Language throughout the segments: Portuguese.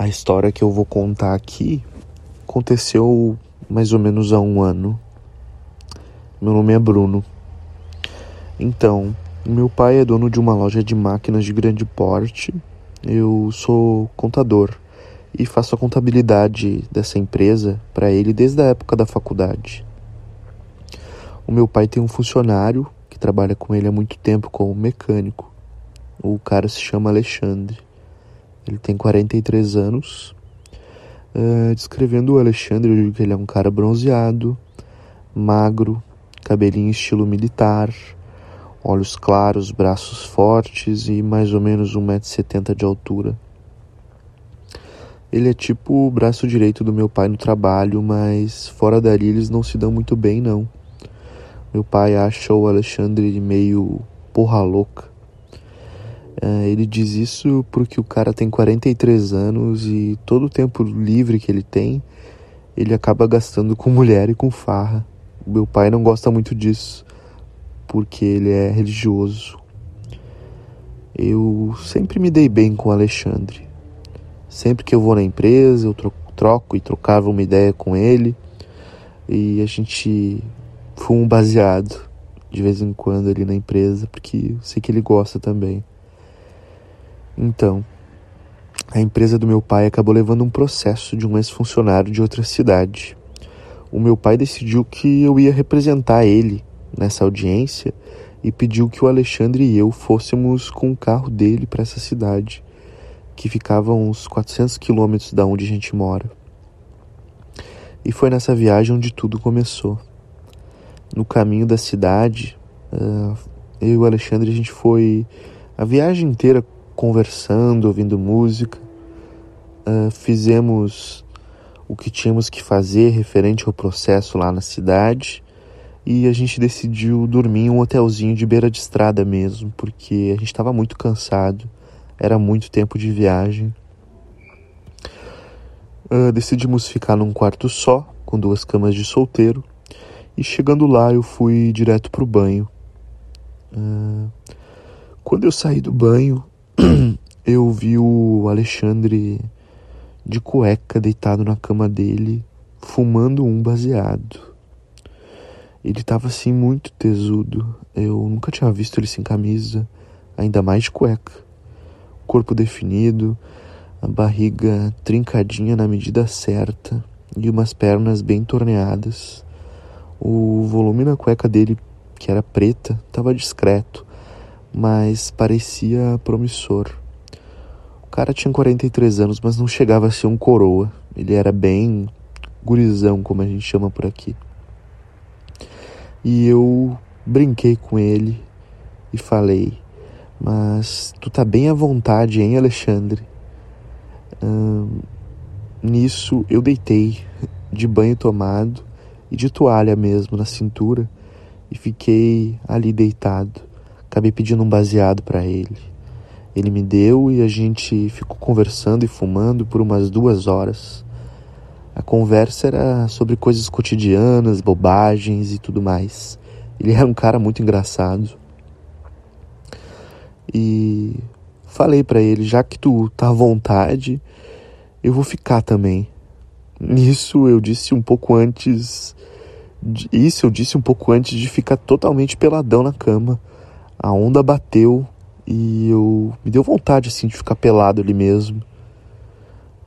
A história que eu vou contar aqui aconteceu mais ou menos há um ano. Meu nome é Bruno. Então, meu pai é dono de uma loja de máquinas de grande porte. Eu sou contador e faço a contabilidade dessa empresa para ele desde a época da faculdade. O meu pai tem um funcionário que trabalha com ele há muito tempo como mecânico. O cara se chama Alexandre. Ele tem 43 anos. Uh, descrevendo o Alexandre, eu digo que ele é um cara bronzeado, magro, cabelinho estilo militar, olhos claros, braços fortes e mais ou menos 1,70m de altura. Ele é tipo o braço direito do meu pai no trabalho, mas fora dali eles não se dão muito bem, não. Meu pai acha o Alexandre meio porra louca. É, ele diz isso porque o cara tem 43 anos e todo o tempo livre que ele tem, ele acaba gastando com mulher e com farra. Meu pai não gosta muito disso, porque ele é religioso. Eu sempre me dei bem com o Alexandre. Sempre que eu vou na empresa, eu troco e trocava uma ideia com ele. E a gente fumo baseado de vez em quando ali na empresa, porque eu sei que ele gosta também. Então, a empresa do meu pai acabou levando um processo de um ex-funcionário de outra cidade. O meu pai decidiu que eu ia representar ele nessa audiência e pediu que o Alexandre e eu fôssemos com o carro dele para essa cidade, que ficava a uns 400 quilômetros da onde a gente mora. E foi nessa viagem onde tudo começou. No caminho da cidade, uh, eu e o Alexandre a gente foi a viagem inteira conversando, ouvindo música. Uh, fizemos o que tínhamos que fazer referente ao processo lá na cidade e a gente decidiu dormir em um hotelzinho de beira de estrada mesmo, porque a gente estava muito cansado, era muito tempo de viagem. Uh, decidimos ficar num quarto só, com duas camas de solteiro, e chegando lá eu fui direto pro banho. Uh, quando eu saí do banho, eu vi o Alexandre de cueca deitado na cama dele, fumando um baseado. Ele tava assim muito tesudo. Eu nunca tinha visto ele sem camisa, ainda mais de cueca. Corpo definido, a barriga trincadinha na medida certa e umas pernas bem torneadas. O volume na cueca dele, que era preta, estava discreto mas parecia promissor. O cara tinha 43 anos, mas não chegava a ser um coroa. Ele era bem gurizão, como a gente chama por aqui. E eu brinquei com ele e falei: Mas tu tá bem à vontade, hein, Alexandre? Hum, nisso eu deitei de banho tomado e de toalha mesmo na cintura e fiquei ali deitado. Acabei pedindo um baseado para ele. Ele me deu e a gente ficou conversando e fumando por umas duas horas. A conversa era sobre coisas cotidianas, bobagens e tudo mais. Ele era um cara muito engraçado. E falei para ele, já que tu tá à vontade, eu vou ficar também. Nisso eu disse um pouco antes. Isso eu disse um pouco antes de ficar totalmente peladão na cama a onda bateu e eu me deu vontade assim de ficar pelado ali mesmo.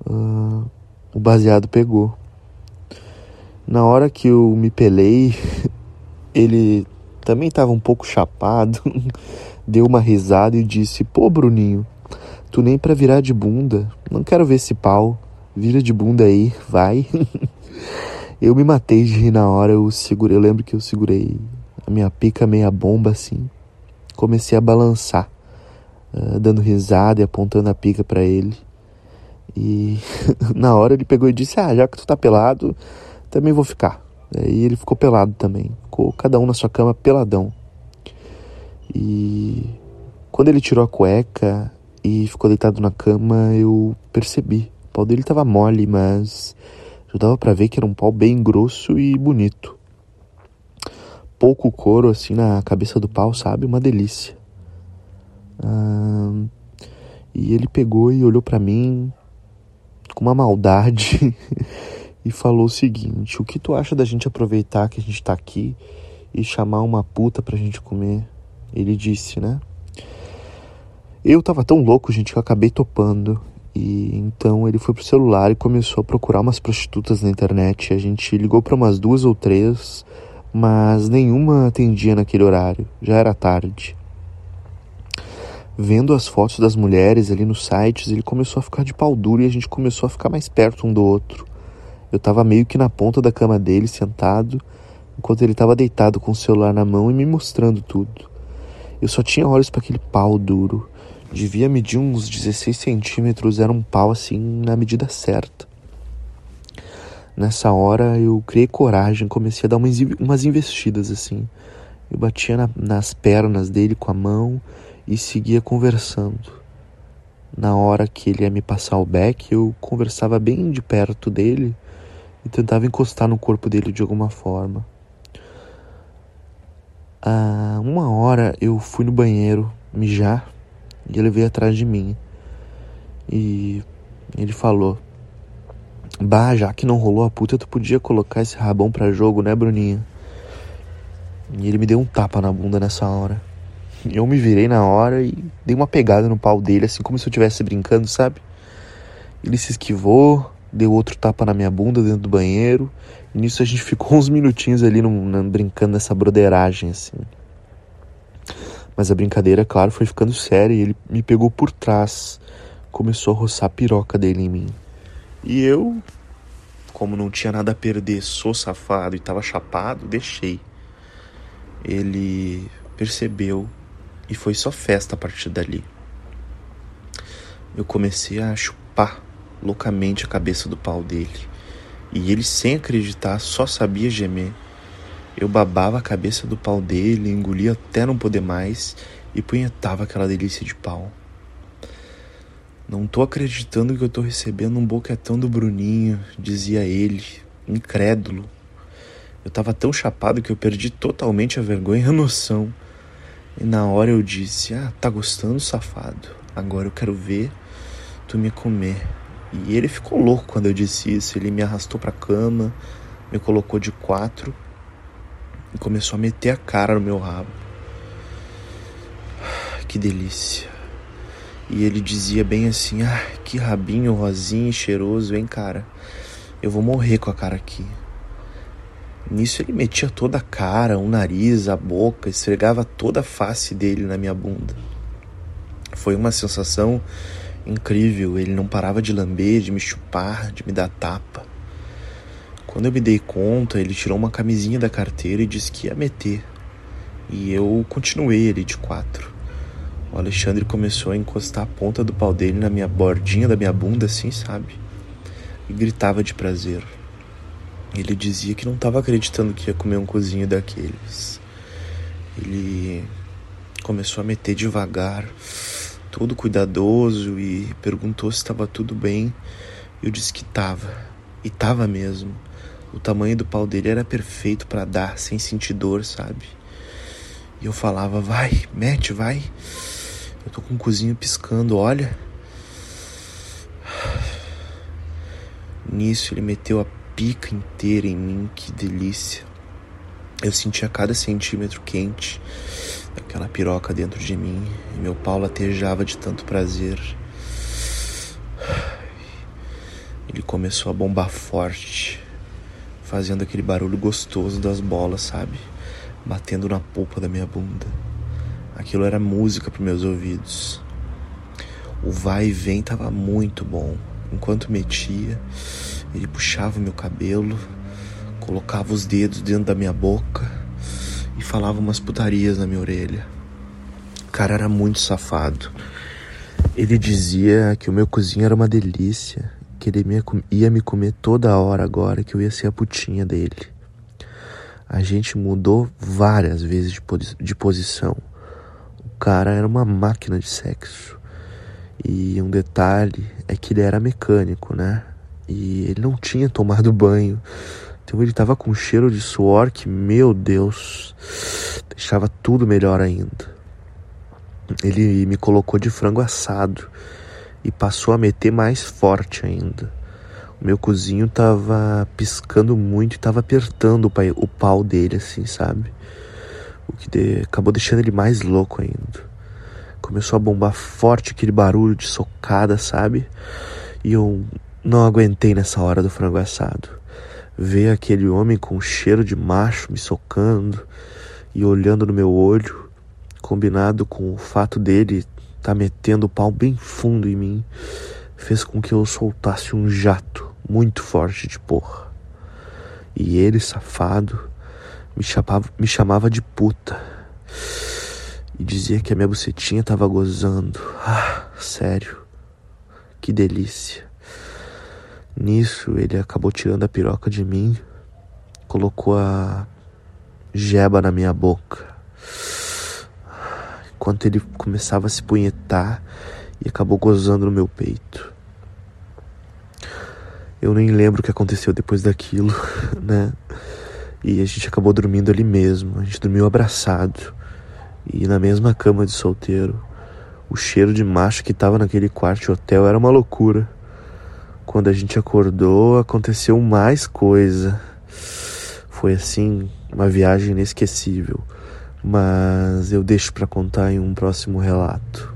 Uh, o baseado pegou. Na hora que eu me pelei, ele também estava um pouco chapado, deu uma risada e disse: Pô, Bruninho, tu nem pra virar de bunda, não quero ver esse pau, vira de bunda aí, vai. eu me matei de rir na hora, eu segurei, eu lembro que eu segurei a minha pica meia bomba assim comecei a balançar, uh, dando risada e apontando a pica para ele. E na hora ele pegou e disse: Ah, já que tu tá pelado, também vou ficar. E ele ficou pelado também. Ficou cada um na sua cama peladão. E quando ele tirou a cueca e ficou deitado na cama, eu percebi. O pau dele tava mole, mas já dava para ver que era um pau bem grosso e bonito pouco couro assim na cabeça do pau, sabe? Uma delícia. Ah, e ele pegou e olhou para mim com uma maldade e falou o seguinte: O que tu acha da gente aproveitar que a gente tá aqui e chamar uma puta pra gente comer? Ele disse, né? Eu tava tão louco, gente, que eu acabei topando. E então ele foi pro celular e começou a procurar umas prostitutas na internet. A gente ligou para umas duas ou três, mas nenhuma atendia naquele horário. Já era tarde. Vendo as fotos das mulheres ali nos sites, ele começou a ficar de pau duro e a gente começou a ficar mais perto um do outro. Eu tava meio que na ponta da cama dele, sentado, enquanto ele tava deitado com o celular na mão e me mostrando tudo. Eu só tinha olhos para aquele pau duro. Devia medir uns 16 centímetros, era um pau assim na medida certa. Nessa hora eu criei coragem, comecei a dar umas, umas investidas assim. Eu batia na, nas pernas dele com a mão e seguia conversando. Na hora que ele ia me passar o beck, eu conversava bem de perto dele e tentava encostar no corpo dele de alguma forma. Ah, uma hora eu fui no banheiro mijar e ele veio atrás de mim. E ele falou: Bah, já que não rolou a puta, tu podia colocar esse rabão pra jogo, né, Bruninha? E ele me deu um tapa na bunda nessa hora. Eu me virei na hora e dei uma pegada no pau dele, assim como se eu estivesse brincando, sabe? Ele se esquivou, deu outro tapa na minha bunda dentro do banheiro. E nisso a gente ficou uns minutinhos ali no, no, brincando nessa broderagem, assim. Mas a brincadeira, claro, foi ficando séria e ele me pegou por trás. Começou a roçar a piroca dele em mim. E eu, como não tinha nada a perder, sou safado e tava chapado, deixei. Ele percebeu e foi só festa a partir dali. Eu comecei a chupar loucamente a cabeça do pau dele. E ele, sem acreditar, só sabia gemer. Eu babava a cabeça do pau dele, engolia até não poder mais e punhetava aquela delícia de pau. Não tô acreditando que eu tô recebendo um boquetão do Bruninho, dizia ele, incrédulo. Eu tava tão chapado que eu perdi totalmente a vergonha e a noção. E na hora eu disse: Ah, tá gostando, safado? Agora eu quero ver tu me comer. E ele ficou louco quando eu disse isso. Ele me arrastou pra cama, me colocou de quatro e começou a meter a cara no meu rabo. Que delícia. E ele dizia bem assim: Ah, que rabinho rosinho cheiroso, hein, cara? Eu vou morrer com a cara aqui. Nisso ele metia toda a cara, o nariz, a boca, esfregava toda a face dele na minha bunda. Foi uma sensação incrível, ele não parava de lamber, de me chupar, de me dar tapa. Quando eu me dei conta, ele tirou uma camisinha da carteira e disse que ia meter. E eu continuei ali de quatro. O Alexandre começou a encostar a ponta do pau dele na minha bordinha da minha bunda, assim, sabe? E gritava de prazer. Ele dizia que não estava acreditando que ia comer um cozinho daqueles. Ele começou a meter devagar, todo cuidadoso e perguntou se estava tudo bem. Eu disse que estava. E estava mesmo. O tamanho do pau dele era perfeito para dar sem sentir dor, sabe? E eu falava: "Vai, mete, vai". Eu tô com o cozinho piscando, olha. Nisso ele meteu a pica inteira em mim, que delícia. Eu sentia cada centímetro quente daquela piroca dentro de mim e meu pau latejava de tanto prazer. Ele começou a bombar forte, fazendo aquele barulho gostoso das bolas, sabe? Batendo na polpa da minha bunda. Aquilo era música para meus ouvidos. O vai e vem tava muito bom. Enquanto metia, ele puxava meu cabelo, colocava os dedos dentro da minha boca e falava umas putarias na minha orelha. O cara era muito safado. Ele dizia que o meu cozinho era uma delícia, que ele ia me comer toda hora agora, que eu ia ser a putinha dele. A gente mudou várias vezes de, de posição. O cara era uma máquina de sexo. E um detalhe é que ele era mecânico, né? E ele não tinha tomado banho. Então ele tava com um cheiro de suor que, meu Deus, deixava tudo melhor ainda. Ele me colocou de frango assado e passou a meter mais forte ainda. Meu cozinho tava piscando muito e tava apertando o, o pau dele, assim, sabe? O que de, acabou deixando ele mais louco ainda. Começou a bombar forte aquele barulho de socada, sabe? E eu não aguentei nessa hora do frango assado. Ver aquele homem com cheiro de macho me socando e olhando no meu olho, combinado com o fato dele tá metendo o pau bem fundo em mim, fez com que eu soltasse um jato muito forte de porra. E ele, safado, me chamava, me chamava de puta. E dizia que a minha bucetinha tava gozando. Ah, sério. Que delícia. Nisso, ele acabou tirando a piroca de mim, colocou a jeba na minha boca. Enquanto ele começava a se punhetar e acabou gozando no meu peito. Eu nem lembro o que aconteceu depois daquilo, né? E a gente acabou dormindo ali mesmo. A gente dormiu abraçado. E na mesma cama de solteiro. O cheiro de macho que tava naquele quarto de hotel era uma loucura. Quando a gente acordou, aconteceu mais coisa. Foi assim, uma viagem inesquecível. Mas eu deixo para contar em um próximo relato.